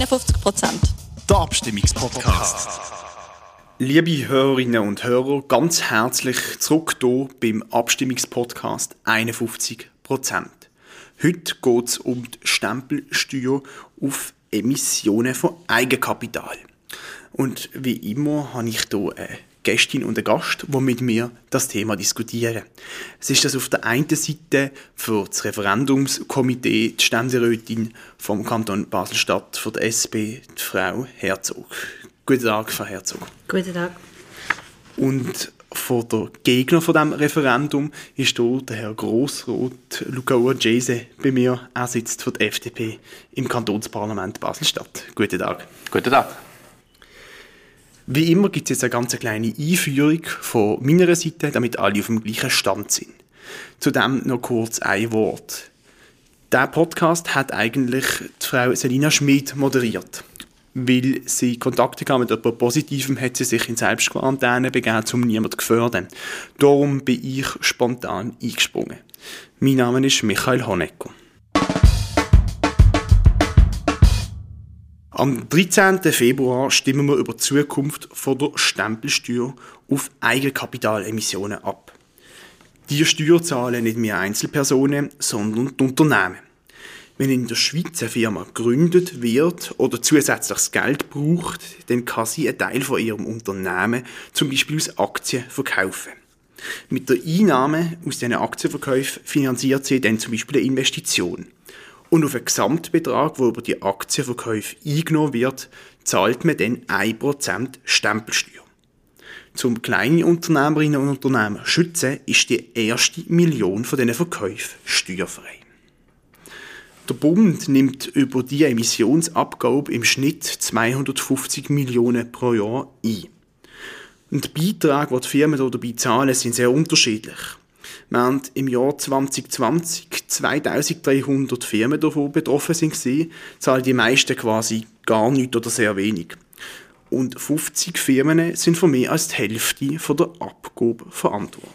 51 Prozent. Der Abstimmungspodcast. Liebe Hörerinnen und Hörer, ganz herzlich zurück hier beim Abstimmungspodcast 51 Prozent. Heute geht es um die Stempelsteuer auf Emissionen von Eigenkapital. Und wie immer habe ich hier eine Gästin und einen Gast, die mit mir das Thema diskutieren. Es ist das auf der einen Seite für das Referendumskomitee die Ständerätin vom Kanton Basel-Stadt für die SP, die Frau Herzog. Guten Tag, Frau Herzog. Guten Tag. Und von der Gegner von dem Referendum ist hier der Herr Grossrot Luca Urgese bei mir. Er sitzt für die FDP im Kantonsparlament Basel-Stadt. Guten Tag. Guten Tag. Wie immer gibt es jetzt eine ganz kleine Einführung von meiner Seite, damit alle auf dem gleichen Stand sind. Zudem noch kurz ein Wort. Der Podcast hat eigentlich die Frau Selina Schmid moderiert. Weil sie Kontakte hatte mit jemandem Positivem, hat sie sich in Selbstquarantäne begeben, um niemanden zu gefährden. Darum bin ich spontan eingesprungen. Mein Name ist Michael Honecker. Am 13. Februar stimmen wir über die Zukunft von der Stempelsteuer auf Eigenkapitalemissionen ab. Die Steuer zahlen nicht mehr Einzelpersonen, sondern die Unternehmen. Wenn in der Schweiz eine Firma gegründet wird oder zusätzliches Geld braucht, dann kann sie einen Teil von ihrem Unternehmen zum Beispiel aus Aktien verkaufen. Mit der Einnahme aus diesen Aktienverkäufen finanziert sie dann zum Beispiel eine Investition. Und auf einen Gesamtbetrag, der über die Aktienverkäufe eingenommen wird, zahlt man dann 1% Stempelsteuer. Zum kleine Unternehmerinnen und Unternehmer schützen, ist die erste Million von diesen Verkäufen steuerfrei. Der Bund nimmt über die Emissionsabgabe im Schnitt 250 Millionen pro Jahr ein. Und die Beiträge, die die Firmen dabei zahlen, sind sehr unterschiedlich. Während im Jahr 2020 2300 Firmen davon betroffen sind, zahlen die meisten quasi gar nichts oder sehr wenig. Und 50 Firmen sind für mehr als die Hälfte von der Abgabe verantwortlich.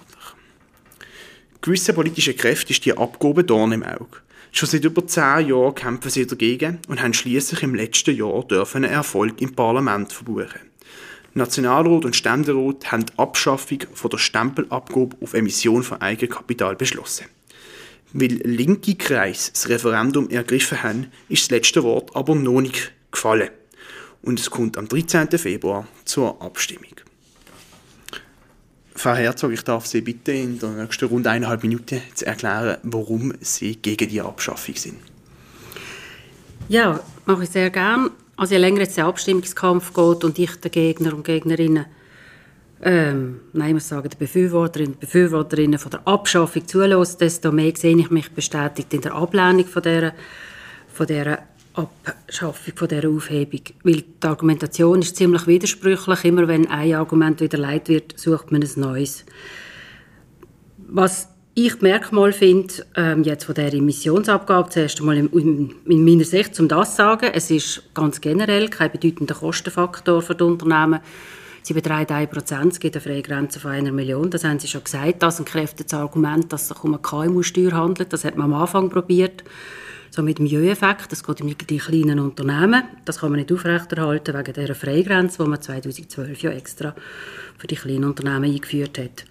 Gewisse politische Kräfte ist die Abgabe Dorn im Auge. Schon seit über zehn Jahren kämpfen sie dagegen und haben schließlich im letzten Jahr dürfen einen Erfolg im Parlament verbuchen. Nationalrat und Ständerat haben die Abschaffung von der Stempelabgabe auf Emission von Eigenkapital beschlossen. Weil linke Kreise das Referendum ergriffen haben, ist das letzte Wort aber noch nicht gefallen. Und es kommt am 13. Februar zur Abstimmung. Frau Herzog, ich darf Sie bitten, in der nächsten rund eineinhalb Minuten zu erklären, warum Sie gegen die Abschaffung sind. Ja, mache ich sehr gern. Also je länger jetzt der Abstimmungskampf geht und ich den Gegner und Gegnerinnen, ähm, nein, ich muss sagen, der Befürworterinnen und Befürworterinnen von der Abschaffung zulasse, desto mehr sehe ich mich bestätigt in der Ablehnung von dieser, von dieser Abschaffung, von dieser Aufhebung. Weil die Argumentation ist ziemlich widersprüchlich. Immer wenn ein Argument wieder leid wird, sucht man ein neues. Was ich Merkmal finde, ähm, jetzt von der Emissionsabgabe, zuerst einmal in, in, in, meiner Sicht, um das zu sagen, es ist ganz generell kein bedeutender Kostenfaktor für die Unternehmen. Sie beträgt 1%, es gibt eine freie Grenze von einer Million, das haben Sie schon gesagt. Das ist ein kräftiges Argument, dass es sich um eine KMU-Steuer handelt. Das hat man am Anfang probiert. So mit dem Jö-Effekt, das geht um die kleinen Unternehmen. Das kann man nicht aufrechterhalten wegen dieser Freigrenze, die man 2012 ja extra für die kleinen Unternehmen eingeführt hat.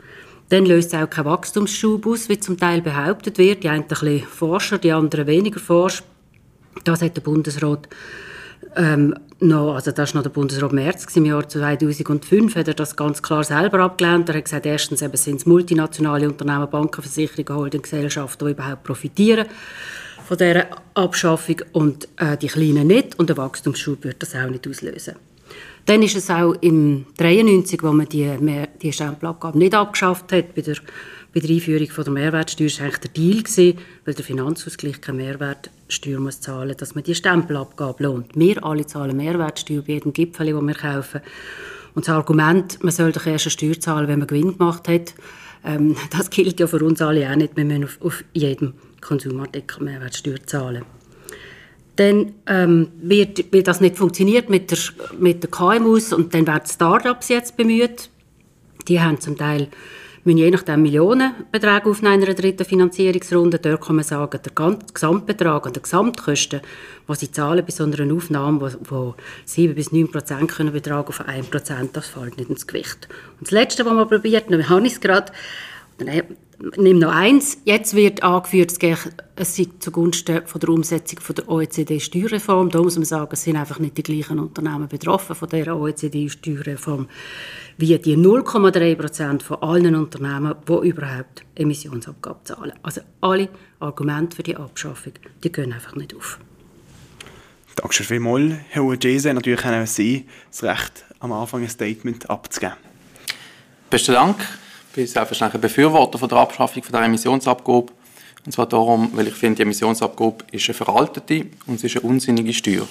Dann löst es auch keinen Wachstumsschub aus, wie zum Teil behauptet wird. Die einen ein bisschen forscher, die anderen weniger forsch. Das hat der Bundesrat ähm, noch, also das war noch der Bundesrat Merz im Jahr 2005, hat er das ganz klar selber abgelehnt. Er hat gesagt, erstens eben sind es multinationale Unternehmen, Banken, Versicherungen, Holdinggesellschaften, die überhaupt profitieren von dieser Abschaffung und äh, die Kleinen nicht. Und der Wachstumsschub wird das auch nicht auslösen. Dann ist es auch im 93, wo man die, die Stempelabgabe nicht abgeschafft hat, bei der, bei der Einführung von der Mehrwertsteuer, war eigentlich der Deal, gewesen, weil der Finanzausgleich keine Mehrwertsteuer muss zahlen dass man die Stempelabgabe lohnt. Wir alle zahlen Mehrwertsteuer bei jedem Gipfel, den wir kaufen. Und das Argument, man soll doch erst eine Steuer zahlen, wenn man Gewinn gemacht hat, ähm, das gilt ja für uns alle auch nicht. Wir müssen auf, auf jedem Konsumartikel Mehrwertsteuer zahlen dann ähm, wird, wird das nicht funktioniert mit der, mit der KMUs und dann werden Startups jetzt bemüht. Die haben zum Teil müssen je nachdem Millionenbeträge in einer dritten Finanzierungsrunde. Dort kann man sagen, der Gesamtbetrag und die Gesamtkosten, die sie zahlen bei so einer Aufnahme, die 7 bis 9 Prozent können betragen auf 1 Prozent, das fällt nicht ins Gewicht. Und das Letzte, was man probiert, dann habe ich es gerade, Nimm noch eins. Jetzt wird angeführt, es sei zugunsten von der Umsetzung von der OECD-Steuerreform. Da muss man sagen, es sind einfach nicht die gleichen Unternehmen betroffen von der OECD-Steuerreform wie die 0,3 Prozent von allen Unternehmen, die überhaupt Emissionsabgabe zahlen. Also alle Argumente für die Abschaffung, die gehen einfach nicht auf. Danke vielmals, Herr Ujese. Natürlich haben Sie das Recht, am Anfang ein Statement abzugeben. Besten Dank. Bin selbstverständlich ein Befürworter von der Abschaffung von der Emissionsabgabe. Und zwar darum, weil ich finde, die Emissionsabgabe ist eine veraltete und sie ist eine unsinnige Steuer.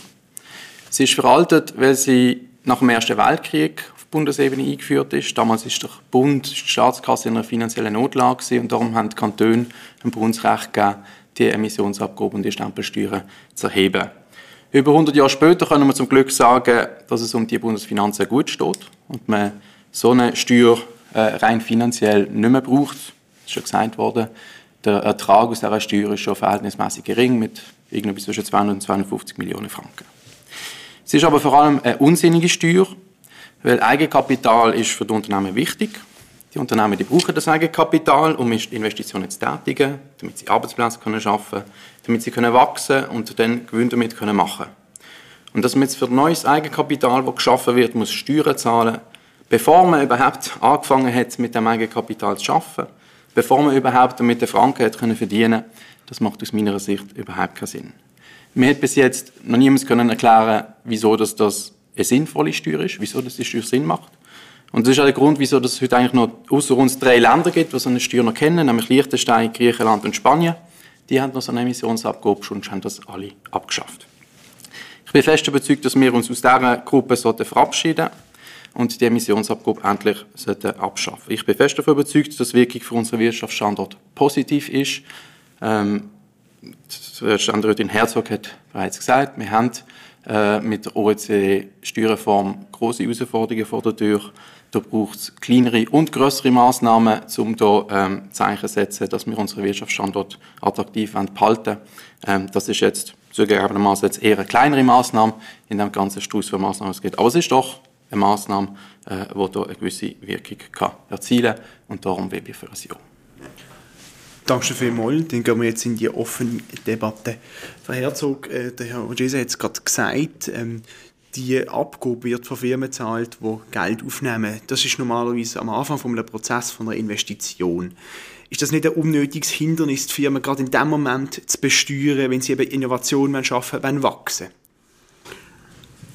Sie ist veraltet, weil sie nach dem Ersten Weltkrieg auf Bundesebene eingeführt ist. Damals ist der Bund, die Staatskasse in einer finanziellen Notlage und darum haben die Kantone ein Bundesrecht gegeben, die Emissionsabgabe und die Stempelsteuern zu erheben. Über 100 Jahre später können wir zum Glück sagen, dass es um die Bundesfinanzen gut steht und man so eine Steuer äh, rein finanziell nicht mehr braucht. Das ist schon gesagt worden. Der Ertrag aus dieser Steuer ist schon verhältnismäßig gering, mit irgendwie zwischen 200 und 250 Millionen Franken. Es ist aber vor allem eine unsinnige Steuer, weil Eigenkapital ist für die Unternehmen wichtig. Die Unternehmen die brauchen das Eigenkapital, um Investitionen zu tätigen, damit sie Arbeitsplätze können schaffen, damit sie können wachsen und dann Gewinn damit können machen. Und dass man jetzt für neues Eigenkapital, das geschaffen wird, muss Steuern zahlen, bevor man überhaupt angefangen hat, mit dem Eigenkapital zu arbeiten, bevor man überhaupt damit den Franken hat können verdienen, das macht aus meiner Sicht überhaupt keinen Sinn. Mir hat bis jetzt noch niemand können erklären, wieso das, das eine sinnvolle Steuer ist, wieso das die Steuer Sinn macht. Und das ist auch der Grund, wieso es heute eigentlich noch außer uns drei Länder gibt, die so eine Steuer noch kennen, nämlich Liechtenstein, Griechenland und Spanien. Die haben noch so eine Emissionsabgabe, schon haben das alle abgeschafft. Ich bin fest überzeugt, dass wir uns aus dieser Gruppe verabschieden sollten und die Emissionsabgabe endlich abschaffen Ich bin fest davon überzeugt, dass die Wirkung für unseren Wirtschaftsstandort positiv ist. Ähm, Standortin Herzog hat bereits gesagt, wir haben äh, mit der OECD-Steuerreform große Herausforderungen vor der Tür. Da braucht es kleinere und größere Maßnahmen, um hier ähm, Zeichen zu setzen, dass wir unseren Wirtschaftsstandort attraktiv behalten ähm, Das ist jetzt zugegebenermaßen jetzt eher eine kleinere Maßnahme in dem ganzen Strauß von Maßnahmen es geht. Aber es ist doch eine Maßnahme, äh, die hier eine gewisse Wirkung kann erzielen kann. Und darum will ich für ein Ja. Danke vielmals. Dann gehen wir jetzt in die offene Debatte. Frau Herzog, äh, der Herr Ogese hat es gerade gesagt, ähm, die Abgabe wird von Firmen gezahlt, die Geld aufnehmen. Das ist normalerweise am Anfang von einem Prozess von einer Investition. Ist das nicht ein unnötiges Hindernis, die Firmen gerade in dem Moment zu besteuern, wenn sie eben Innovationen schaffen wollen, wachsen?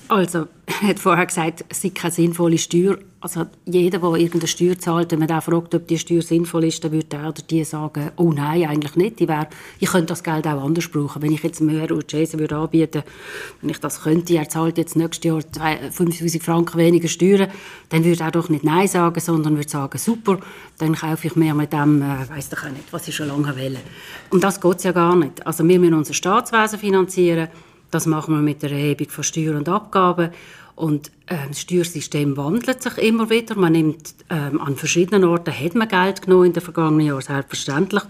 Also, er hat vorher gesagt, es sei keine sinnvolle Steuer. Also, jeder, der irgendeine Steuer zahlt, wenn man den fragt, ob die Steuer sinnvoll ist, dann würde der oder die sagen, oh nein, eigentlich nicht. Ich, wär, ich könnte das Geld auch anders brauchen. Wenn ich jetzt mehr Urgese würde anbieten, wenn ich das könnte, er zahlt jetzt nächstes Jahr 5000 Franken weniger Steuern, dann würde er doch nicht Nein sagen, sondern würde sagen, super, dann kaufe ich mehr mit dem, äh, weiss doch auch nicht, was ich schon lange will. Und das geht ja gar nicht. Also, wir müssen unser Staatswesen finanzieren das machen wir mit der Erhebung von Steuern und Abgaben. Und äh, das Steuersystem wandelt sich immer wieder. Man nimmt, ähm, an verschiedenen Orten hat man Geld genommen in den vergangenen Jahren, selbstverständlich.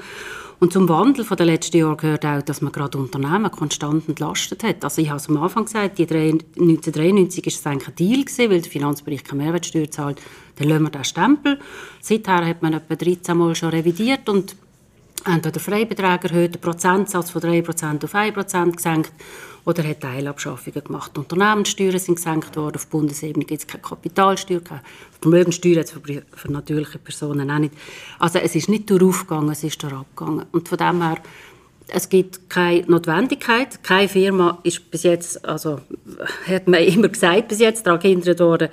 Und zum Wandel von den letzten Jahren gehört auch, dass man gerade Unternehmen konstant entlastet hat. Also ich habe es am Anfang gesagt, die 1993 war es eigentlich ein Deal, gewesen, weil der Finanzbereich keine Mehrwertsteuer zahlt. Dann lassen wir den Stempel. Seither hat man etwa 13 Mal schon revidiert und entweder den Freibetrag erhöht, den Prozentsatz von 3% auf 1% gesenkt oder hat Teilabschaffungen gemacht. Die Unternehmenssteuern sind gesenkt worden, auf Bundesebene gibt es keine Kapitalsteuer, keine Vermögenssteuer jetzt für, für natürliche Personen auch nicht. Also es ist nicht durchaufgegangen, es ist durchabgegangen. Und von dem her, es gibt keine Notwendigkeit. Keine Firma ist bis jetzt, also hat man immer gesagt, bis jetzt daran gehindert worden,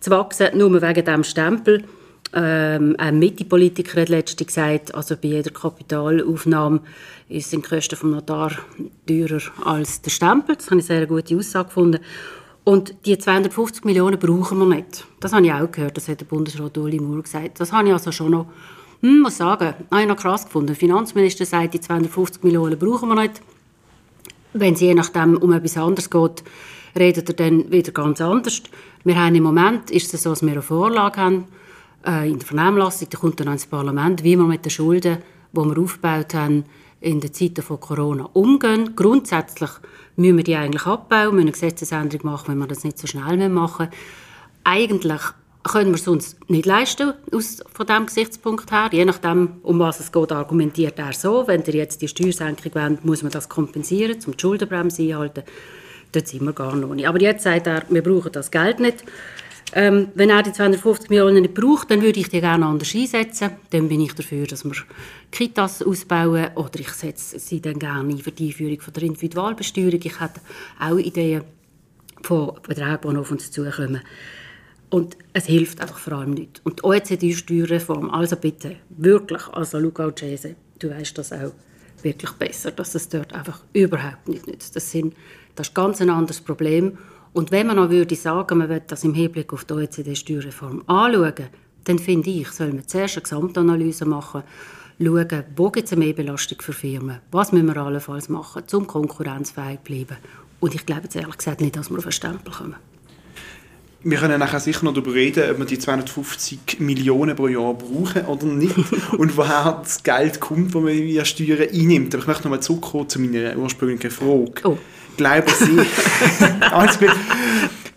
zu wachsen, nur wegen diesem Stempel. Ähm, ein Mitte-Politiker hat letztens gesagt, also bei jeder Kapitalaufnahme sind die Kosten vom Notar teurer als der Stempel. Das habe ich eine sehr gute Aussage gefunden. Und die 250 Millionen brauchen wir nicht. Das habe ich auch gehört, das hat der Bundesrat Uli Maurer gesagt. Das habe ich also schon noch, hm, muss sagen, habe ich noch krass gefunden. Der Finanzminister sagt, die 250 Millionen brauchen wir nicht. Wenn es je nachdem um etwas anderes geht, redet er dann wieder ganz anders. Wir haben im Moment, ist es so, dass wir eine Vorlage haben, äh, in der Vernehmlassung, der kommt dann ins Parlament, wie wir mit den Schulden, die wir aufgebaut haben, in den Zeiten von Corona umgehen. Grundsätzlich müssen wir die eigentlich abbauen, müssen eine Gesetzesänderung machen, wenn wir das nicht so schnell machen Eigentlich können wir es uns nicht leisten, aus, von diesem Gesichtspunkt her. Je nachdem, um was es geht, argumentiert er so. Wenn ihr jetzt die Steuersenkung wollt, muss man das kompensieren, um die Schuldenbremse einhalten. Dort sind wir gar noch nicht. Aber jetzt sagt er, wir brauchen das Geld nicht. Ähm, wenn er die 250 Millionen nicht braucht, dann würde ich die gerne anders einsetzen. Dann bin ich dafür, dass wir Kitas ausbauen oder ich setze sie dann gerne ein für die Einführung von der Individualbesteuerung. Ich hätte auch Ideen von Beträgen, die auf uns zukommen. Und es hilft einfach vor allem nicht. Und die OECD-Steuerreform, also bitte, wirklich, also Luca Cese, du weißt das auch wirklich besser, dass es dort einfach überhaupt nicht nützt. Das, sind, das ist ganz ein anderes Problem. Und wenn man noch würde sagen, man will das im Hinblick auf die OECD-Steuerreform anschauen, dann finde ich, soll man zuerst eine Gesamtanalyse machen, schauen, wo gibt es eine Mehrbelastung für Firmen, was müssen wir allenfalls machen, um konkurrenzfähig zu bleiben. Und ich glaube jetzt ehrlich gesagt nicht, dass wir auf einen Stempel kommen. Wir können nachher sicher noch darüber reden, ob wir die 250 Millionen pro Jahr brauchen oder nicht und woher das Geld kommt, das man via Steuern einnimmt. Aber ich möchte noch mal zurückkommen zu meiner ursprünglichen Frage. Oh glauben Sie, alles gut,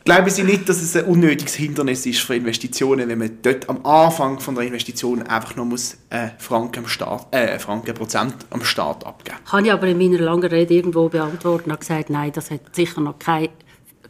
glauben Sie nicht, dass es ein unnötiges Hindernis ist für Investitionen, wenn man dort am Anfang von der Investition einfach noch muss, äh, Franken, am Staat, äh, Franken Prozent am Staat abgeben muss? Habe ich aber in meiner langen Rede irgendwo beantwortet und gesagt, nein, das hat sicher noch kein,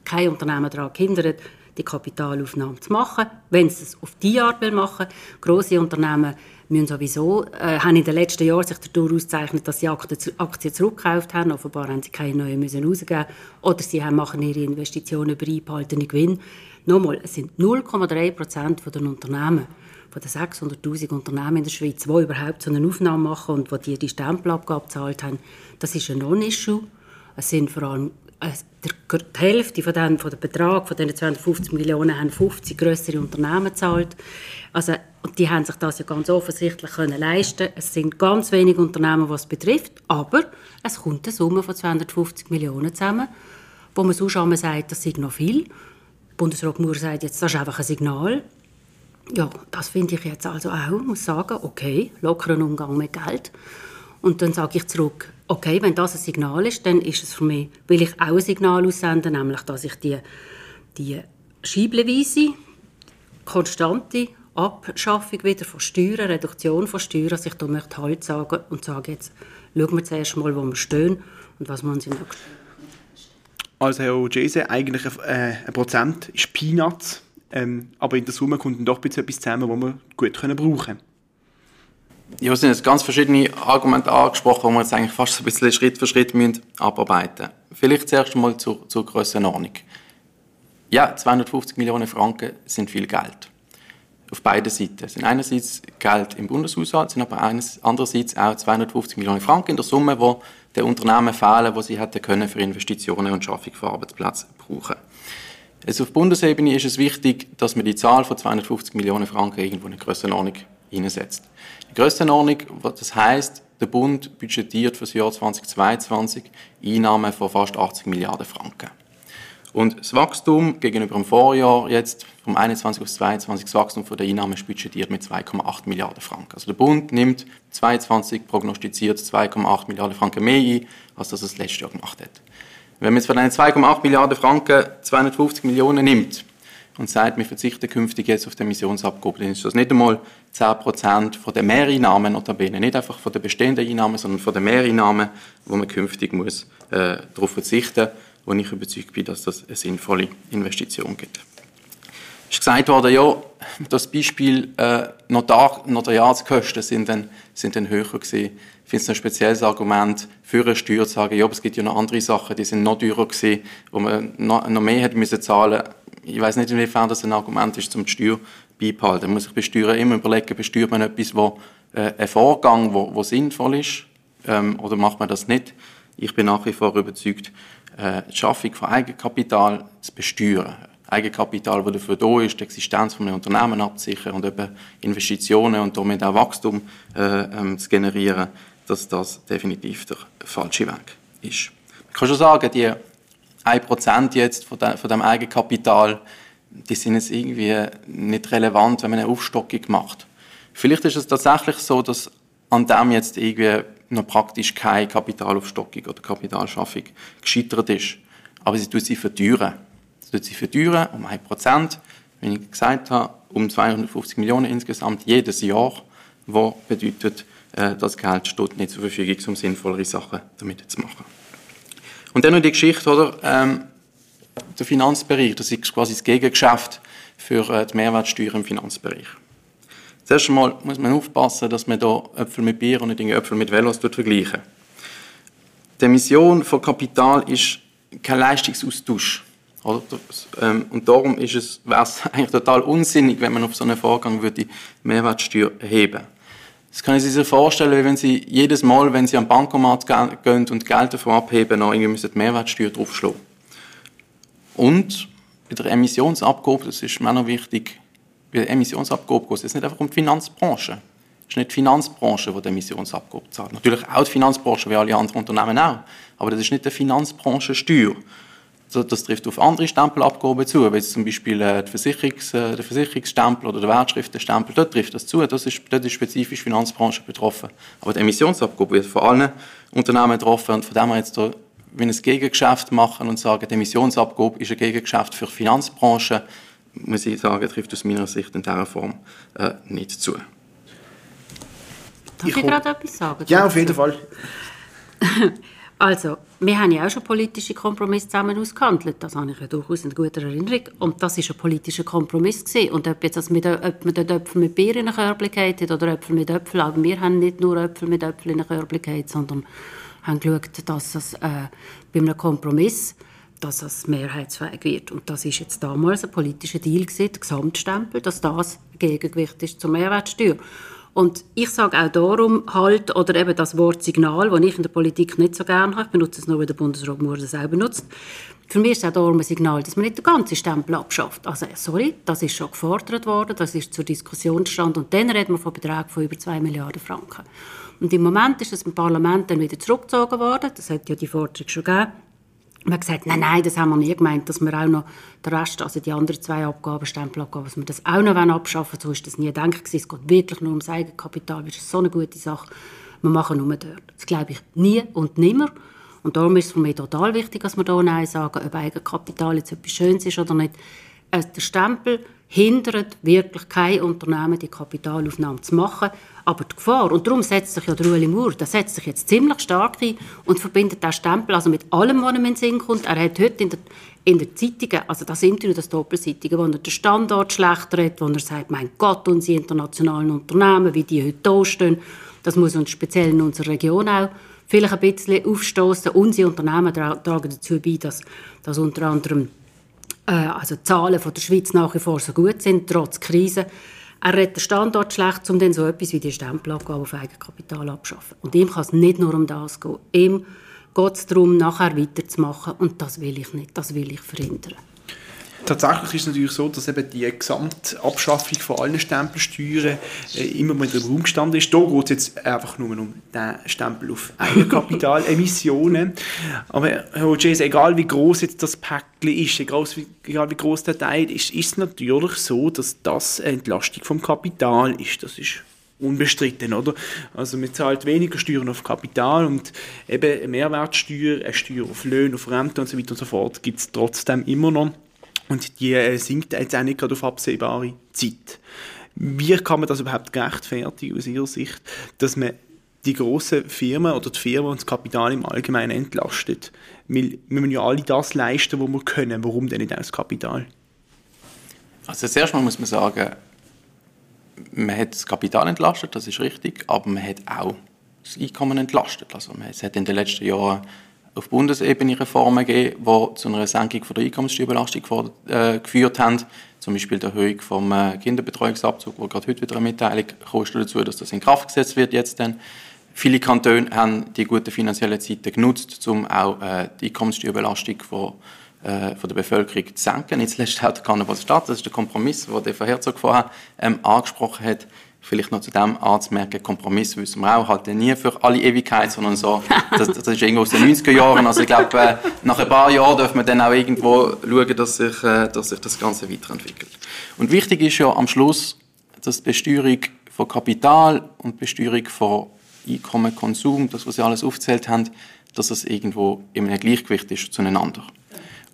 kein Unternehmen daran gehindert, die Kapitalaufnahme zu machen. Wenn sie es auf diese Art machen will, grosse Unternehmen müssen sowieso, äh, haben in den letzten Jahren sich dadurch ausgezeichnet, dass sie Aktien zurückgekauft haben. Offenbar haben sie keine neuen müssen rausgeben Oder sie haben, machen ihre Investitionen über einbehaltenen Gewinn. Nochmal, es sind 0,3 Prozent der Unternehmen, von den 600'000 Unternehmen in der Schweiz, die überhaupt so eine Aufnahme machen und die die Stempelabgabe gezahlt haben. Das ist ein Non-Issue. Es sind vor allem die Hälfte von den, von dem Betrag von diesen 250 Millionen haben 50 größere Unternehmen gezahlt. Also, die haben sich das ja ganz offensichtlich können leisten. Es sind ganz wenige Unternehmen, was es betrifft, aber es kommt eine Summe von 250 Millionen zusammen, wo man sonst einmal sagt, das sei noch viel. Bundesrat Moore sagt jetzt, das ist einfach ein Signal. Ja, das finde ich jetzt also auch, muss sagen, okay, lockeren Umgang mit Geld. Und dann sage ich zurück, okay, wenn das ein Signal ist, dann ist es für mich, will ich auch ein Signal aussenden, nämlich, dass ich die, die scheibleweise, konstante Abschaffung wieder von Steuern, Reduktion von Steuern, dass ich da möchte Halt sagen und sage jetzt, schauen wir zuerst mal, wo wir stehen und was wir uns im nächsten also Herr Ojese, eigentlich ein, äh, Prozent ist Peanuts, ähm, aber in der Summe kommt dann doch etwas zusammen, was wir gut können brauchen können ja, es sind jetzt ganz verschiedene Argumente angesprochen, die wir jetzt eigentlich fast ein bisschen Schritt für Schritt müssen abarbeiten. Vielleicht zuerst einmal zur, zur Grössenordnung. Ja, 250 Millionen Franken sind viel Geld. Auf beiden Seiten. Es sind einerseits Geld im Bundeshaushalt, sind aber andererseits auch 250 Millionen Franken in der Summe, die den Unternehmen fehlen, die sie hätten können für Investitionen und Schaffung von Arbeitsplätzen brauchen. Also auf Bundesebene ist es wichtig, dass man die Zahl von 250 Millionen Franken irgendwo in eine Grössenordnung hineinsetzt. Die Grössenordnung, das heißt, der Bund budgetiert für das Jahr 2022 Einnahmen von fast 80 Milliarden Franken. Und das Wachstum gegenüber dem Vorjahr jetzt vom 21 auf 22, das Wachstum von der Einnahmen ist budgetiert mit 2,8 Milliarden Franken. Also der Bund nimmt 22 prognostiziert 2,8 Milliarden Franken mehr ein, als das es letztes Jahr gemacht hat. Wenn man jetzt von den 2,8 Milliarden Franken 250 Millionen nimmt, und sagt, wir verzichten künftig jetzt auf den Emissionsabgabe, dann ist das nicht einmal 10% von den Mehreinnahmen, notabene, nicht einfach von den bestehenden Einnahmen, sondern von den Mehreinnahmen, wo man künftig muss, äh, darauf verzichten muss, wo ich überzeugt bin, dass das eine sinnvolle Investition gibt. Es ist gesagt worden, ja, das Beispiel äh, Notar, Notariatskosten sind dann, sind dann höher gewesen. Ich finde es ein spezielles Argument für eine Steuer zu sagen, ja, aber es gibt ja noch andere Sachen, die sind noch teurer gewesen, wo man noch, noch mehr hätte müssen zahlen ich weiß nicht, inwiefern das ein Argument ist, um die Steuer beibehalten. Man muss sich bei Steuern immer überlegen, besteuert man etwas, wo, äh, ein Vorgang, wo, wo sinnvoll ist, ähm, oder macht man das nicht? Ich bin nach wie vor überzeugt, äh, die Schaffung von Eigenkapital zu besteuern. Eigenkapital, das dafür da ist, die Existenz von einem Unternehmen abzusichern und eben Investitionen und damit auch Wachstum äh, ähm, zu generieren, dass das definitiv der falsche Weg ist. Ich kann schon sagen, die 1% jetzt von, de, von dem Eigenkapital, die sind jetzt irgendwie nicht relevant, wenn man eine Aufstockung macht. Vielleicht ist es tatsächlich so, dass an dem jetzt irgendwie noch praktisch keine Kapitalaufstockung oder Kapitalschaffung gescheitert ist. Aber sie tut sie verteuern. Sie tut sie verteuern um 1%, wie ich gesagt habe, um 250 Millionen insgesamt jedes Jahr, was bedeutet, äh, das Geld steht nicht zur Verfügung, um sinnvollere Sachen damit zu machen. Und dann noch die Geschichte, oder? Ähm, der Finanzbereich, das ist quasi das Gegengeschäft für äh, die Mehrwertsteuer im Finanzbereich. Zuerst einmal muss man aufpassen, dass man da Äpfel mit Bier und nicht Äpfel mit Velos vergleichen. Die Emission von Kapital ist kein Leistungsaustausch. Oder? Ähm, und darum ist es, wäre es eigentlich total unsinnig, wenn man auf so einen Vorgang würde Mehrwertsteuer erheben Das können Sie sich vorstellen, wie wenn Sie jedes Mal, wenn Sie am Bankomat gehen und Geld davon abheben, noch irgendwie die Mehrwertsteuer draufschlagen. Und bei der Emissionsabgabe, das ist mir noch wichtig, bei der Emissionsabgabe geht es nicht einfach um die Finanzbranche. Es ist nicht die Finanzbranche, die die Emissionsabgabe zahlt. Natürlich auch die Finanzbranche, wie alle anderen Unternehmen auch. Aber das ist nicht die Finanzbranchensteuer. Das trifft auf andere Stempelabgaben zu, wie zum Beispiel äh, Versicherungs-, äh, der Versicherungsstempel oder der Wertschriftenstempel. Dort trifft das zu. Das ist, dort ist spezifisch Finanzbranche betroffen. Aber die Emissionsabgabe wird von allen Unternehmen betroffen. Und von dem her jetzt da, wenn ein Gegengeschäft machen und sagen, die Emissionsabgabe ist ein Gegengeschäft für die Finanzbranche, muss ich sagen, trifft aus meiner Sicht in dieser Form äh, nicht zu. Darf ich, ich gerade etwas sagen? Ja, auf jeden Fall. also, wir haben ja auch schon politische Kompromisse zusammen ausgehandelt. Das habe ich ja durchaus in guter Erinnerung. Und das war ein politischer Kompromiss. Gewesen. Und ob, jetzt das mit, ob man den Äpfel mit Bier in eine Körbchen geht oder Äpfel mit Äpfel, aber wir haben nicht nur Äpfel mit Äpfel in eine Körbchen geht, sondern haben geschaut, dass es äh, bei einem Kompromiss dass es mehrheitsfähig wird. Und das ist jetzt damals ein politischer Deal gewesen, der Gesamtstempel, dass das Gegengewicht ist zur Mehrwertsteuer. Und ich sage auch darum halt, oder eben das Wort Signal, das ich in der Politik nicht so gerne habe, ich benutze es nur, weil der Bundesrat Moore das auch benutzt. Für mich ist es auch darum ein Signal, dass man nicht den ganzen Stempel abschafft. Also, sorry, das ist schon gefordert worden, das ist zur Diskussion stand und dann reden wir von Beträgen von über 2 Milliarden Franken. Und im Moment ist es im Parlament dann wieder zurückgezogen worden, das hat ja die Forderung schon gegeben, man hat gesagt, nein, nein, das haben wir nie gemeint, dass wir auch noch den Rest, also die anderen zwei Abgaben, Stempelabgaben, dass wir das auch noch abschaffen wollen. So ist das nie gedacht Es geht wirklich nur ums Eigenkapital. Das ist so eine gute Sache. Wir machen nur dort. Das glaube ich nie und nimmer. Und darum ist es für mich total wichtig, dass wir hier Nein sagen, ob Eigenkapital jetzt etwas Schönes ist oder nicht. Äh, der Stempel hindert wirklich kein Unternehmen, die Kapitalaufnahme zu machen. Aber die Gefahr, und darum setzt sich ja der Ueli Moore, der setzt sich jetzt ziemlich stark ein und verbindet den Stempel also mit allem, was ihm in den Sinn kommt. Er hat heute in der, in der Zeitung, also das Interview, das Doppelseitige, wo er den Standort schlecht redet, wo er sagt, mein Gott, unsere internationalen Unternehmen, wie die heute da stehen, das muss uns speziell in unserer Region auch vielleicht ein bisschen aufstoßen. Unsere Unternehmen tragen dazu bei, dass, dass unter anderem äh, also die Zahlen von der Schweiz nach wie vor so gut sind, trotz Krise. Er redet den Standort schlecht, um dann so etwas wie die Stempelabgabe auf Eigenkapital abzuschaffen. Und ihm kann es nicht nur um das gehen. Ihm geht es darum, nachher weiterzumachen. Und das will ich nicht. Das will ich verhindern. Tatsächlich ist es natürlich so, dass eben die Gesamtabschaffung von allen Stempelsteuern äh, immer mal im Raum gestanden ist. Da geht es jetzt einfach nur um den Stempel auf Eigenkapitalemissionen. Aber Herr Roges, egal wie groß jetzt das Päckchen ist, egal wie, egal wie groß der Teil ist, ist es natürlich so, dass das eine Entlastung vom Kapital ist. Das ist unbestritten, oder? Also man zahlt weniger Steuern auf Kapital und eben eine Mehrwertsteuer, eine Steuer auf Löhne, auf Rente und so weiter und so fort gibt es trotzdem immer noch. Und die äh, sinkt jetzt auch nicht gerade auf absehbare Zeit. Wie kann man das überhaupt gerechtfertigen aus Ihrer Sicht, dass man die grossen Firmen oder die Firmen und das Kapital im Allgemeinen entlastet? Weil wir müssen ja alle das leisten, was wir können. Warum denn nicht auch das Kapital? Also zuerst mal muss man sagen, man hat das Kapital entlastet, das ist richtig, aber man hat auch das Einkommen entlastet. Also man hat in den letzten Jahren auf Bundesebene Reformen gegeben, die zu einer Senkung von der Einkommenssteuerbelastung äh, geführt haben. Zum Beispiel die Erhöhung vom äh, Kinderbetreuungsabzug, wo gerade heute wieder eine Mitteilung kostet dazu, dass das in Kraft gesetzt wird jetzt dann. Viele Kantone haben die guten finanziellen Zeiten genutzt, um auch äh, die Einkommenssteuerbelastung von, äh, von der Bevölkerung zu senken. Jetzt lässt auch der Kanton Stadt, das ist der Kompromiss, den der Herr Herzog vorher ähm, angesprochen hat, Vielleicht noch zu dem anzumerken, Kompromiss wissen wir auch, halt nie für alle Ewigkeit, sondern so, das, das ist irgendwo aus den 90er Jahren. Also ich glaube, äh, nach ein paar Jahren dürfen wir dann auch irgendwo schauen, dass sich, äh, dass sich das Ganze weiterentwickelt. Und wichtig ist ja am Schluss, dass die Besteuerung von Kapital und die Besteuerung von Einkommen, Konsum, das, was Sie alles aufgezählt haben, dass es irgendwo in einem Gleichgewicht ist zueinander.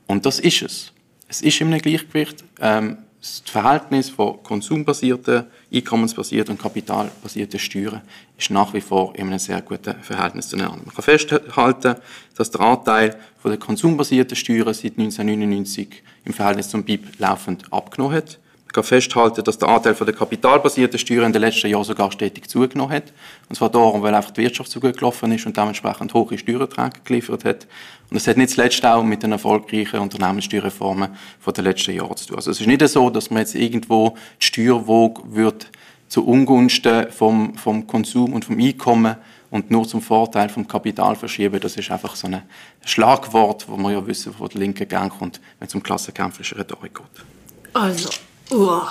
Und das ist es. Es ist in einem Gleichgewicht. Ähm, das Verhältnis von konsumbasierten, einkommensbasierten und kapitalbasierten Steuern ist nach wie vor in einem sehr guten Verhältnis zueinander. Man kann festhalten, dass der Anteil von den konsumbasierten Steuern seit 1999 im Verhältnis zum BIP laufend abgenommen hat festhalten, dass der Anteil der kapitalbasierten Steuern in den letzten Jahren sogar stetig zugenommen hat. Und zwar darum, weil einfach die Wirtschaft so gut gelaufen ist und dementsprechend hohe Steuererträge geliefert hat. Und das hat nicht zuletzt auch mit den erfolgreichen Unternehmenssteuerreformen von den letzten Jahren zu tun. Also es ist nicht so, dass man jetzt irgendwo die Steuerwoge wird zu Ungunsten vom, vom Konsum und vom Einkommen und nur zum Vorteil vom Kapital verschieben. Das ist einfach so ein Schlagwort, wo man ja wissen, wo der linke Gang kommt, wenn es um klassenkämpferische Rhetorik geht. Also, Uh,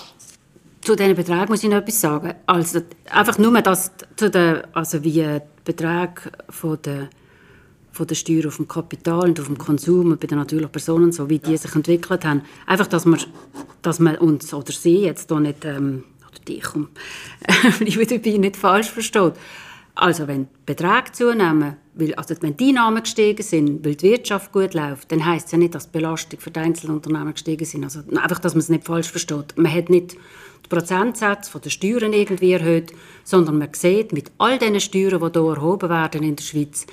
zu diesen Beträgen muss ich noch etwas sagen. Also, einfach nur das, zu den, also wie die Beträge von der, von der Steuer auf dem Kapital und auf dem Konsum und bei den natürlichen Personen, so wie die sich entwickelt haben. Einfach, dass man, dass man uns oder sie jetzt hier nicht, ähm, oder dich, um, ich dabei nicht falsch versteht. Also wenn die Beträge zunehmen, weil, also wenn die Einnahmen gestiegen sind, weil die Wirtschaft gut läuft, dann heisst es ja nicht, dass die Belastung für die Einzelunternehmen gestiegen sind. Also einfach, dass man es nicht falsch versteht. Man hat nicht die Prozentsätze der Steuern irgendwie erhöht, sondern man sieht, mit all diesen Steuern, die hier erhoben werden in der Schweiz,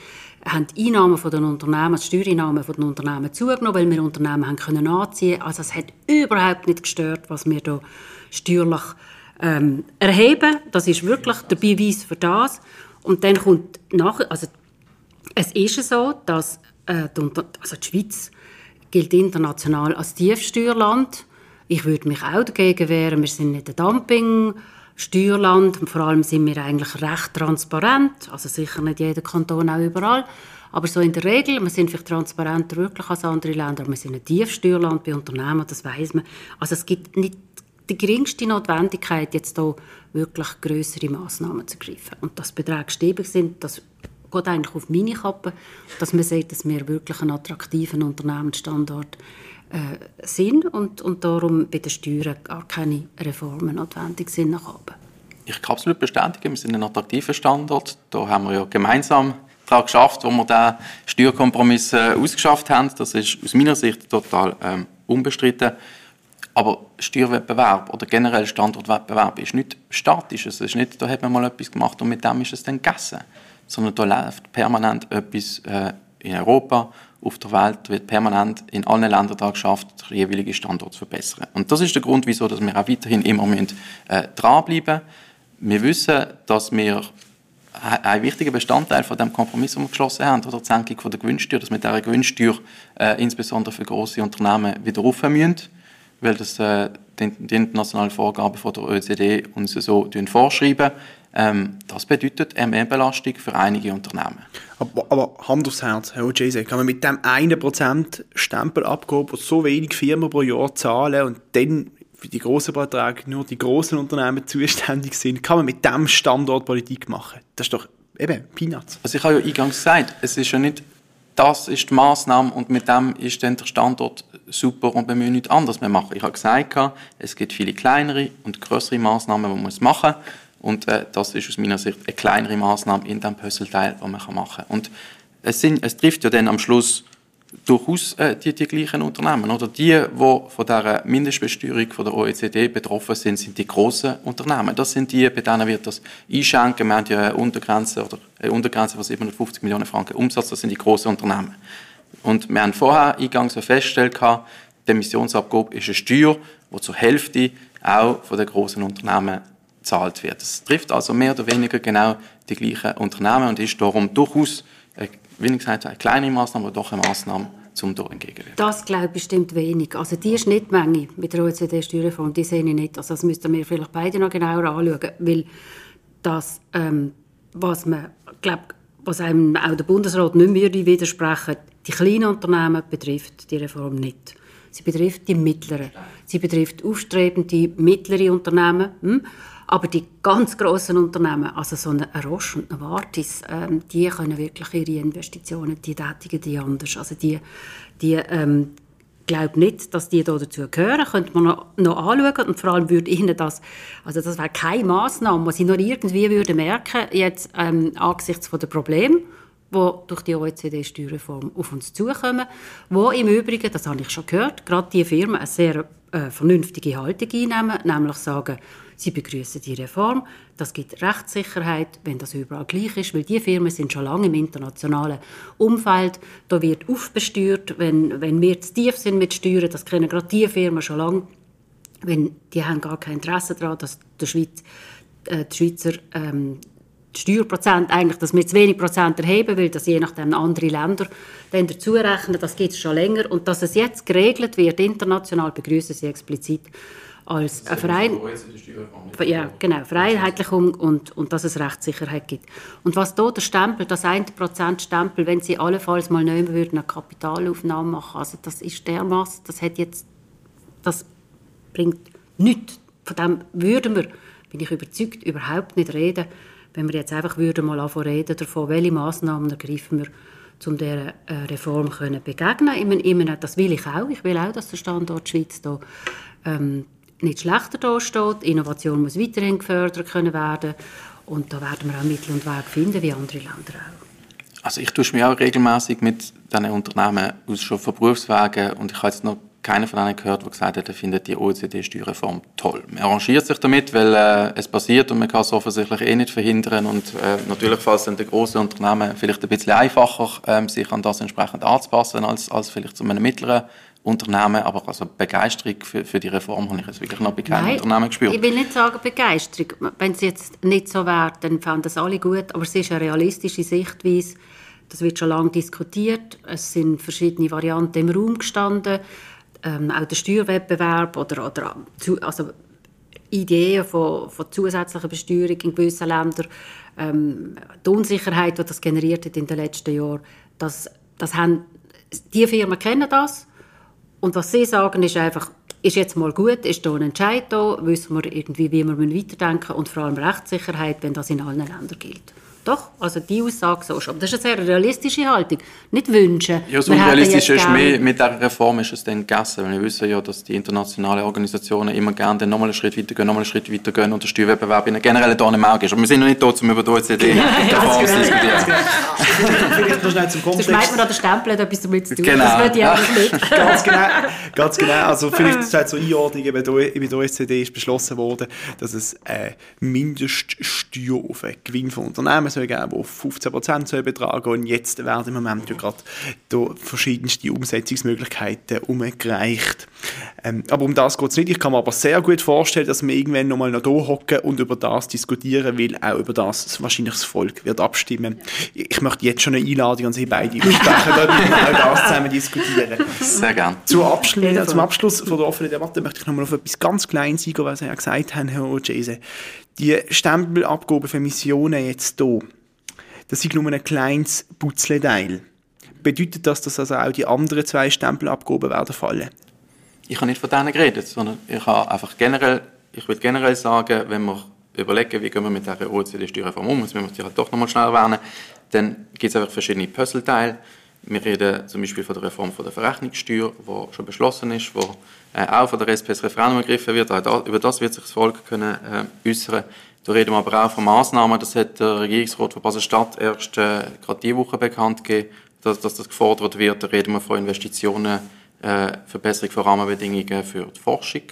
haben die Einnahmen von den Unternehmen, die Steuereinnahmen von den Unternehmen zugenommen, weil wir Unternehmen haben können anziehen. Also es hat überhaupt nicht gestört, was wir hier steuerlich ähm, erheben. Das ist wirklich der Beweis für das. Und dann kommt nachher, also es ist so, dass äh, die, also die Schweiz gilt international als Tiefsteuerland. Ich würde mich auch dagegen wehren. Wir sind nicht ein Dumping-Steuerland. Vor allem sind wir eigentlich recht transparent. Also sicher nicht jeder Kanton auch überall. Aber so in der Regel, wir sind vielleicht transparenter wirklich als andere Länder, aber wir sind ein Tiefsteuerland bei Unternehmen, das weiß man. Also es gibt nicht die geringste Notwendigkeit, jetzt hier wirklich größere Massnahmen zu ergreifen. Und dass Beträge gestiegen sind, das geht eigentlich auf meine Kappe, dass man sieht, dass wir wirklich einen attraktiven Unternehmensstandort äh, sind und, und darum bei den Steuern gar keine Reformen notwendig sind nach oben. Ich kann absolut bestätigen, wir sind ein attraktiver Standort. Da haben wir ja gemeinsam daran geschafft, wo wir den Steuerkompromiss äh, ausgeschafft haben. Das ist aus meiner Sicht total ähm, unbestritten. Aber Steuerwettbewerb oder generell Standortwettbewerb ist nicht statisch. Es ist nicht, da hat man mal etwas gemacht und mit dem ist es dann gegessen. Sondern da läuft permanent etwas äh, in Europa, auf der Welt wird permanent in allen Ländern daran geschafft, den jeweiligen Standort zu verbessern. Und das ist der Grund, wieso dass wir auch weiterhin immer müssen, äh, dranbleiben Wir wissen, dass wir ein wichtiger Bestandteil von dem Kompromiss, den wir geschlossen haben, oder die Senkung von der Gewinnsteuer, dass wir diese Gewinnsteuer äh, insbesondere für große Unternehmen wieder aufhören müssen weil das äh, die, die internationalen Vorgaben von der OECD uns so vorschreiben. Ähm, das bedeutet eine Mehrbelastung für einige Unternehmen. Aber, aber Hand aufs Herz, Herr OJC, kann man mit dem 1% Stempelabgabe so wenig Firmen pro Jahr zahlen und dann für die grossen Beträge nur die großen Unternehmen zuständig sind, kann man mit dem Standort Politik machen? Das ist doch eben Peanuts. Also ich habe ja eingangs gesagt, es ist ja nicht das ist die Maßnahme und mit dem ist dann der Standort super und wir müssen nichts anderes mehr machen. Ich habe gesagt, es gibt viele kleinere und größere Maßnahmen, die man machen muss und äh, das ist aus meiner Sicht eine kleinere Maßnahme in dem Puzzleteil, die man machen kann. Und es, sind, es trifft ja dann am Schluss durchaus äh, die, die gleichen Unternehmen. Oder die, die von der Mindestbesteuerung von der OECD betroffen sind, sind die großen Unternehmen. Das sind die, bei denen wird das einschenken. Wir haben ja eine Untergrenze, oder eine Untergrenze von 750 Millionen Franken Umsatz. Das sind die großen Unternehmen. Und wir haben vorher eingangs festgestellt, die Emissionsabgabe ist eine Steuer, die zur Hälfte auch von den großen Unternehmen gezahlt wird. Das trifft also mehr oder weniger genau die gleichen Unternehmen und ist darum durchaus wie ich gesagt eine kleine Maßnahme, aber doch eine Maßnahme, um da entgegenwirken. Das glaube ich bestimmt wenig. Also die Schnittmenge mit der OECD-Steuerreform, die sehe ich nicht. Also das müssten wir vielleicht beide noch genauer anschauen, weil das, ähm, was man, glaube was einem auch der Bundesrat nicht mehr widersprechen die kleinen Unternehmen betrifft die Reform nicht. Sie betrifft die mittleren. Sie betrifft aufstrebende mittlere Unternehmen. Hm? Aber die ganz grossen Unternehmen, also so eine Roche und eine Vartis, ähm, die können wirklich ihre Investitionen, die tätigen die anders. Also die, die ähm, glaube nicht, dass die da dazu gehören. Könnte man noch, noch anschauen und vor allem würde ihnen das, also das wäre keine Massnahme, was sie noch irgendwie würde merken, jetzt ähm, angesichts der Probleme, die durch die OECD-Steuerreform auf uns zukommen, wo im Übrigen, das habe ich schon gehört, gerade die Firmen eine sehr äh, vernünftige Haltung einnehmen, nämlich sagen, Sie begrüßen die Reform. Das gibt Rechtssicherheit, wenn das überall gleich ist, weil die Firmen sind schon lange im internationalen Umfeld. Da wird aufbesteuert, wenn, wenn wir zu tief sind mit Steuern. Das kennen gerade die Firmen schon lange. Wenn, die haben gar kein Interesse daran, dass der Schweiz, äh, die Schweizer ähm, Steuerprozent eigentlich, dass wir zu wenig Prozent erheben, weil das je nachdem andere Länder dann dazu rechnen, das gibt es schon länger. Und dass es jetzt geregelt wird, international, begrüßen sie explizit als ein Verein, ja, genau, Vereinheitlichung und, und dass es Rechtssicherheit gibt. Und was da der Stempel, das 1% Stempel, wenn sie allenfalls mal nehmen würden, eine Kapitalaufnahme machen, also das ist dermaßen, das hat jetzt, das bringt nichts. Von dem würden wir, bin ich überzeugt, überhaupt nicht reden, wenn wir jetzt einfach würden mal anfangen reden davon, welche Massnahmen ergreifen wir, um dieser äh, Reform können begegnen. Ich meine, das will ich auch. Ich will auch, dass der Standort Schweiz da ähm, nicht schlechter dasteht. Innovation muss weiterhin gefördert können werden und da werden wir auch Mittel und Wege finden, wie andere Länder auch. Also ich tue mich auch regelmäßig mit diesen Unternehmen aus schon von Berufswegen und ich habe jetzt noch keiner von denen gehört, der gesagt hat, er findet die OECD-Steuerreform toll. Man arrangiert sich damit, weil äh, es passiert und man kann es offensichtlich eh nicht verhindern. Und äh, natürlich fällt es dann den grossen Unternehmen vielleicht ein bisschen einfacher, äh, sich an das entsprechend anzupassen, als, als vielleicht zu einem mittleren Unternehmen, aber also Begeisterung für, für die Reform habe ich jetzt wirklich noch bei keinem Nein, Unternehmen gespürt. Ich will nicht sagen Begeisterung. Wenn es jetzt nicht so wäre, dann fanden das alle gut, aber es ist eine realistische Sichtweise. Das wird schon lange diskutiert. Es sind verschiedene Varianten im Raum gestanden. Ähm, auch der Steuerwettbewerb oder, oder also Ideen von, von zusätzlicher Besteuerung in gewissen Ländern. Ähm, die Unsicherheit, die das generiert hat in den letzten Jahren, das, das haben, die Firmen kennen das und was sie sagen, ist einfach, ist jetzt mal gut, ist da ein Entscheid da, wissen wir irgendwie, wie wir weiterdenken und vor allem Rechtssicherheit, wenn das in allen Ländern gilt. Doch, also die Aussage so schon. Das ist eine sehr realistische Haltung. Nicht wünschen. Ja, so realistisch ist mehr, mit dieser Reform ist es dann gegessen. Weil wir wissen ja, dass die internationalen Organisationen immer gerne nochmal einen Schritt weiter gehen, nochmal einen Schritt weiter gehen und der Steuerwettbewerb in generell da im Auge ist. Aber wir sind noch nicht da, um über die OECD-Reform zu diskutieren. Vielleicht noch schnell zum Kontext. Sonst meint man an den Stempel etwas damit zu tun. Genau. Das würde ich auch nicht. ganz genau. Ganz genau. Also vielleicht zur Einordnung, bei der OECD ist beschlossen worden, dass es eine Mindeststeuer auf den Gewinn von Unternehmen soll geben, die 15% soll betragen und jetzt werden im Moment ja gerade verschiedenste Umsetzungsmöglichkeiten umgereicht. Ähm, aber um das geht es nicht. Ich kann mir aber sehr gut vorstellen, dass wir irgendwann nochmal noch hier hocken und über das diskutieren, weil auch über das wahrscheinlich das Volk wird abstimmen. Ich möchte jetzt schon eine Einladung an Sie beide aussprechen, damit wir auch das zusammen diskutieren. Sehr gerne. Zum Abschluss, zum Abschluss von der offenen Debatte möchte ich nochmal auf etwas ganz Kleines eingehen, was Sie ja gesagt haben, Herr O'Jason. Die Stempelabgabe für Missionen jetzt hier, das ist nur ein kleines Putzleteil. Bedeutet das, dass also auch die anderen zwei Stempelabgaben werden fallen? Ich habe nicht von denen geredet, sondern ich habe einfach generell, ich würde generell sagen, wenn wir überlegen, wie gehen wir mit dieser OECD-Steuerreform um, müssen wir halt doch nochmal schnell erwähnen, dann gibt es einfach verschiedene Puzzleteile. Wir reden zum Beispiel von der Reform von der Verrechnungssteuer, die schon beschlossen ist, die äh, auch von der SPS Referendum ergriffen wird. Auch über das wird sich das Volk können, äh, äußern da reden wir aber auch von Massnahmen. Das hat der Regierungsrat von Basel-Stadt erst äh, gerade diese Woche bekannt gegeben, dass, dass, das gefordert wird. Da reden wir von Investitionen, äh, Verbesserung von Rahmenbedingungen für die Forschung.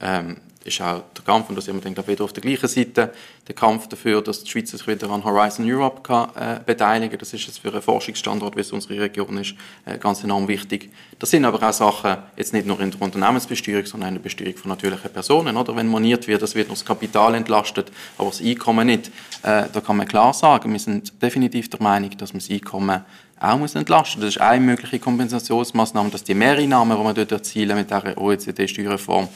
Ähm, ist auch der Kampf, und da sind wir dann wieder auf der gleichen Seite, der Kampf dafür, dass die Schweiz sich wieder an Horizon Europe kann, äh, beteiligen. Das ist jetzt für einen Forschungsstandort, wie es unsere Region ist, äh, ganz enorm wichtig. Das sind aber auch Sachen, jetzt nicht nur in der Unternehmensbesteuerung, sondern in der Besteuerung von natürlichen Personen. Oder? Wenn moniert wird, das wird nur das Kapital entlastet, aber das Einkommen nicht. Äh, da kann man klar sagen, wir sind definitiv der Meinung, dass man das Einkommen auch muss entlasten Das ist eine mögliche Kompensationsmaßnahme, dass die Mehreinnahmen, die man dort erzielen mit der OECD-Steuerreform,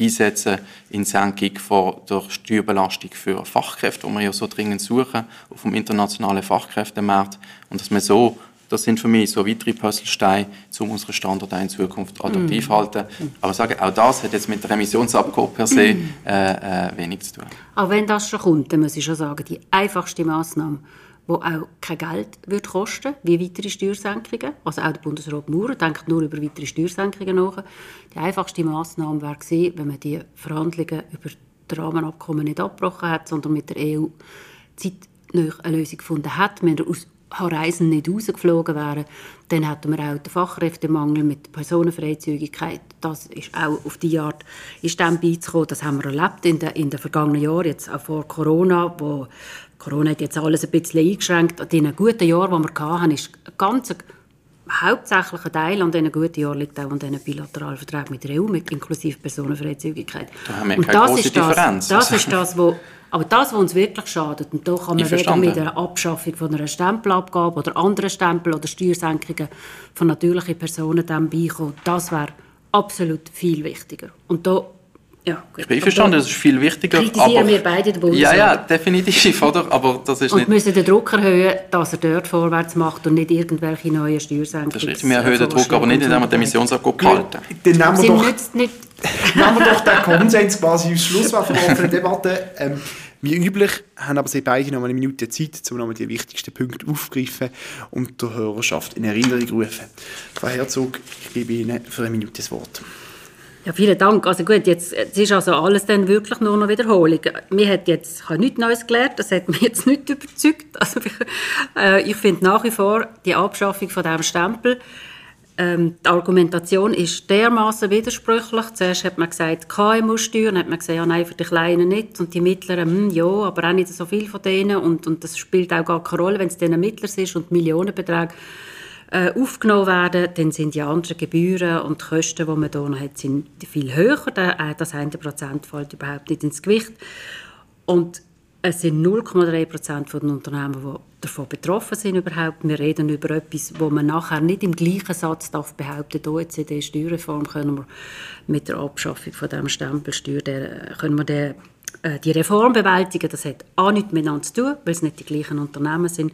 einsetzen in Senkung von der Steuerbelastung für Fachkräfte, die wir ja so dringend suchen, auf dem internationalen Fachkräftemarkt. Und dass wir so das sind für mich so weitere Puzzlesteine, um unseren Standort in Zukunft adaptiv zu mm. halten. Aber sagen, auch das hat jetzt mit der Emissionsabgabe per se mm. äh, äh, wenig zu tun. Auch wenn das schon kommt, dann muss ich schon sagen, die einfachste Massnahme, die auch kein Geld wird kosten wie weitere Steuersenkungen. Also auch der Bundesrat Maurer denkt nur über weitere Steuersenkungen nach. Die einfachste Massnahme wäre gewesen, wenn man die Verhandlungen über das Rahmenabkommen nicht abgebrochen hat, sondern mit der EU zeitnah eine Lösung gefunden hat. Wir aus Reisen nicht rausgeflogen wären, dann hätten wir auch den Fachkräftemangel mit der Personenfreizügigkeit. Das ist auch auf die Art ist dann beizukommen. Das haben wir erlebt in den, in den vergangenen Jahren, jetzt auch vor Corona, wo Corona hat jetzt alles ein bisschen eingeschränkt. In den guten Jahren, die wir hatten, ist ein ganz hauptsächlicher Teil an diesen guten Jahren liegt auch an diesen bilateralen Verträgen mit der EU, mit inklusive Personenfreizügigkeit. Da und das ist das, Differenz. Das ist das, wo aber das, was uns wirklich schadet, und da kann man weder mit der Abschaffung von einer Stempelabgabe oder anderen Stempel oder Steuersenkungen von natürlichen Personen dann beikommen, das wäre absolut viel wichtiger. Und da ja, gut. Ich bin verstanden, das ist viel wichtiger. Kritisieren aber, wir beide den Bundesrat. Ja, ja, definitiv, oder? Aber das ist und nicht... müssen den Druck erhöhen, dass er dort vorwärts macht und nicht irgendwelche neuen Steuersenkungen. Das ist richtig, wir erhöhen den Druck, aber nicht, indem wir die Emissionsabgabe halten. Dann nehmen wir, doch, nicht... nehmen wir doch den Konsens quasi als Schlusswort der offenen Debatte. Ähm, wie üblich haben aber Sie beide noch eine Minute Zeit, um noch die wichtigsten Punkte aufzugreifen und der Hörerschaft in Erinnerung zu rufen. Frau Herzog, ich gebe Ihnen für eine Minute das Wort. Ja, vielen Dank. Also gut, jetzt, jetzt ist also alles dann wirklich nur noch Wiederholung. Mir hat jetzt, ich habe nichts Neues gelernt, das hat mich jetzt nicht überzeugt. Also ich, äh, ich finde nach wie vor die Abschaffung von diesem Stempel, ähm, die Argumentation ist dermaßen widersprüchlich. Zuerst hat man gesagt, KMU-Steuer, dann hat man gesagt, ja nein, für die Kleinen nicht und die Mittleren, hm, ja, aber auch nicht so viel von denen und, und das spielt auch gar keine Rolle, wenn es denen Mittlers ist und Millionenbeträge äh, aufgenommen werden, dann sind die anderen Gebühren und die Kosten, die man hier noch hat, sind viel höher. Äh, das eine Prozent fällt überhaupt nicht ins Gewicht. Und es sind 0,3 Prozent der Unternehmen, die davon betroffen sind überhaupt. Wir reden über etwas, wo man nachher nicht im gleichen Satz darf behaupten, die OECD-Steuerreform können wir mit der Abschaffung von dem Stempelsteuer, der, können wir den, äh, die Reform bewältigen. Das hat auch nichts miteinander zu tun, weil es nicht die gleichen Unternehmen sind,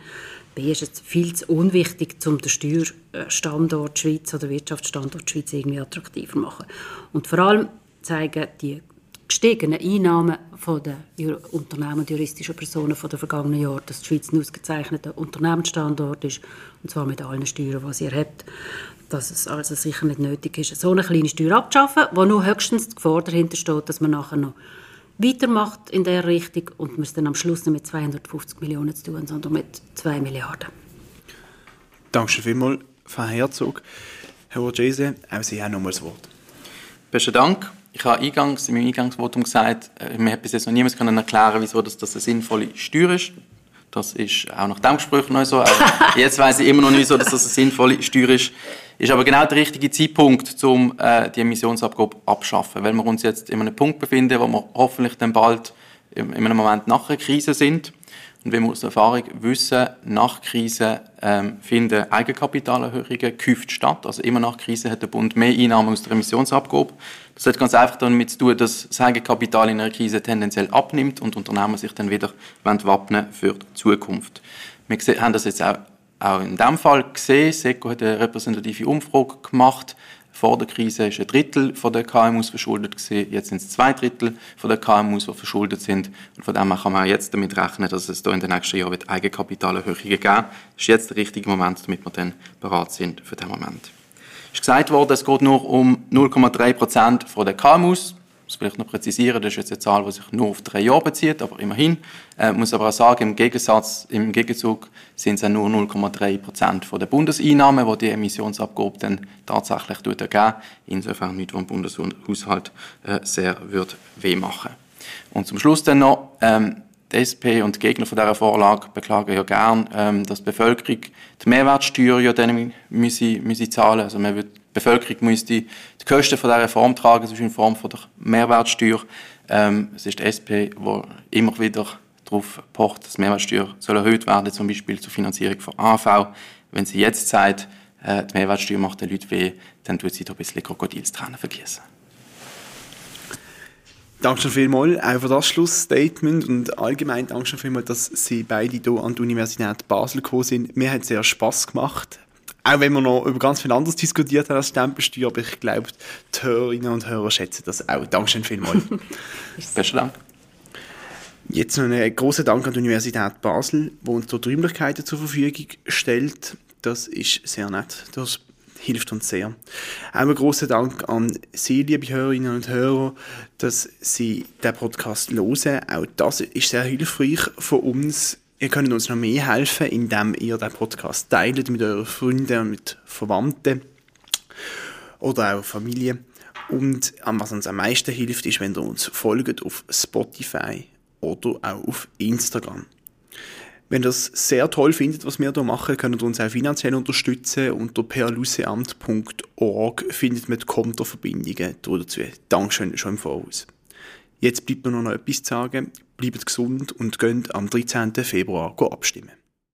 B ist es viel zu unwichtig, um den Steuerstandort Schweiz oder Wirtschaftsstandort Schweiz irgendwie attraktiver zu machen. Und vor allem zeigen die gestiegenen Einnahmen von den Unternehmen und juristischen Personen von den vergangenen Jahren, dass die Schweiz ein ausgezeichneter Unternehmensstandort ist, und zwar mit allen Steuern, die sie erhebt. Dass es also sicher nicht nötig ist, so eine kleine Steuer abzuschaffen, wo nur höchstens die Gefahr dahinter steht, dass man nachher noch weitermacht in der Richtung und wir es dann am Schluss nicht mit 250 Millionen zu tun, sondern mit 2 Milliarden. Danke vielmals, Frau Herzog. Herr Orgese, auch Sie haben nochmal das Wort. Besten Dank. Ich habe eingangs, in meinem Eingangsvotum gesagt, äh, mir hat bis jetzt noch niemand erklären wieso das, das eine sinnvolle Steuer ist. Das ist auch nach dem Gespräch noch so. jetzt weiß ich immer noch nicht so, dass das eine sinnvolle Steuer ist. Ist aber genau der richtige Zeitpunkt, um äh, die Emissionsabgabe abschaffen, weil wir uns jetzt in einem Punkt befinden, wo wir hoffentlich dann bald in einem Moment nach einer Krise sind. Und wie wir aus Erfahrung wissen, nach Krise ähm, finden Eigenkapitalerhöhungen gehäuft statt. Also immer nach Krise hat der Bund mehr Einnahmen aus der Emissionsabgabe. Das hat ganz einfach damit zu tun, dass das Eigenkapital in einer Krise tendenziell abnimmt und Unternehmen sich dann wieder wappnen für die Zukunft. Wir haben das jetzt auch auch in diesem Fall gesehen. SECO hat eine repräsentative Umfrage gemacht. Vor der Krise ist ein Drittel der KMUs verschuldet. Jetzt sind es zwei Drittel der KMUs, die verschuldet sind. Und von dem her kann man jetzt damit rechnen, dass es da in den nächsten Jahren Eigenkapitalerhöhungen geben wird. Das ist jetzt der richtige Moment, damit wir dann bereit sind für den Moment. Es ist gesagt worden, es geht nur um 0,3 Prozent der KMUs muss vielleicht noch präzisieren, das ist jetzt eine Zahl, die sich nur auf drei Jahre bezieht, aber immerhin. Äh, muss aber auch sagen, im Gegensatz, im Gegenzug sind es nur 0,3 Prozent der Bundeseinnahmen, die die Emissionsabgabe dann tatsächlich ergeben. Insofern nicht, wo dem Bundeshaushalt äh, sehr wird weh machen. Und zum Schluss dann noch, ähm, die SP und die Gegner von dieser Vorlage beklagen ja gern, ähm, dass die Bevölkerung die Mehrwertsteuer ja dann müsse, müsse zahlen. Also man wird Bevölkerung muss die, Kosten von dieser Reform tragen, das ist in Form von der Mehrwertsteuer. Ähm, es ist die SP, die immer wieder darauf pocht, dass die Mehrwertsteuer soll erhöht werden, zum Beispiel zur Finanzierung von AV. Wenn sie jetzt sagt, äh, die Mehrwertsteuer macht den Leuten weh, dann tut sie da ein bisschen Krokodilstränen vergießen. Danke schon vielmals auch für das Schlussstatement und allgemein danke schon vielmals, dass Sie beide hier an die Universität Basel gekommen sind. Mir hat es sehr Spass gemacht. Auch wenn wir noch über ganz viel anderes diskutiert haben als Stempelsteuer, aber ich glaube, die Hörerinnen und Hörer schätzen das auch. Dankeschön vielmals. Besten Dank. Jetzt noch einen großen Dank an die Universität Basel, die uns dort Räumlichkeiten zur Verfügung stellt. Das ist sehr nett. Das hilft uns sehr. Auch einen großen Dank an Sie, liebe Hörerinnen und Hörer, dass Sie den Podcast hören. Auch das ist sehr hilfreich für uns. Ihr könnt uns noch mehr helfen, indem ihr den Podcast teilt mit euren Freunden und mit Verwandten oder auch Familie. Und was uns am meisten hilft, ist, wenn ihr uns folgt auf Spotify oder auch auf Instagram. Wenn ihr es sehr toll findet, was wir hier machen, könnt ihr uns auch finanziell unterstützen. Unter perlusseamt.org findet man die Kontoverbindungen dazu. Dankeschön schon im Voraus. Jetzt bleibt mir noch etwas zu sagen. Bleibt gesund und geht am 13. Februar abstimmen.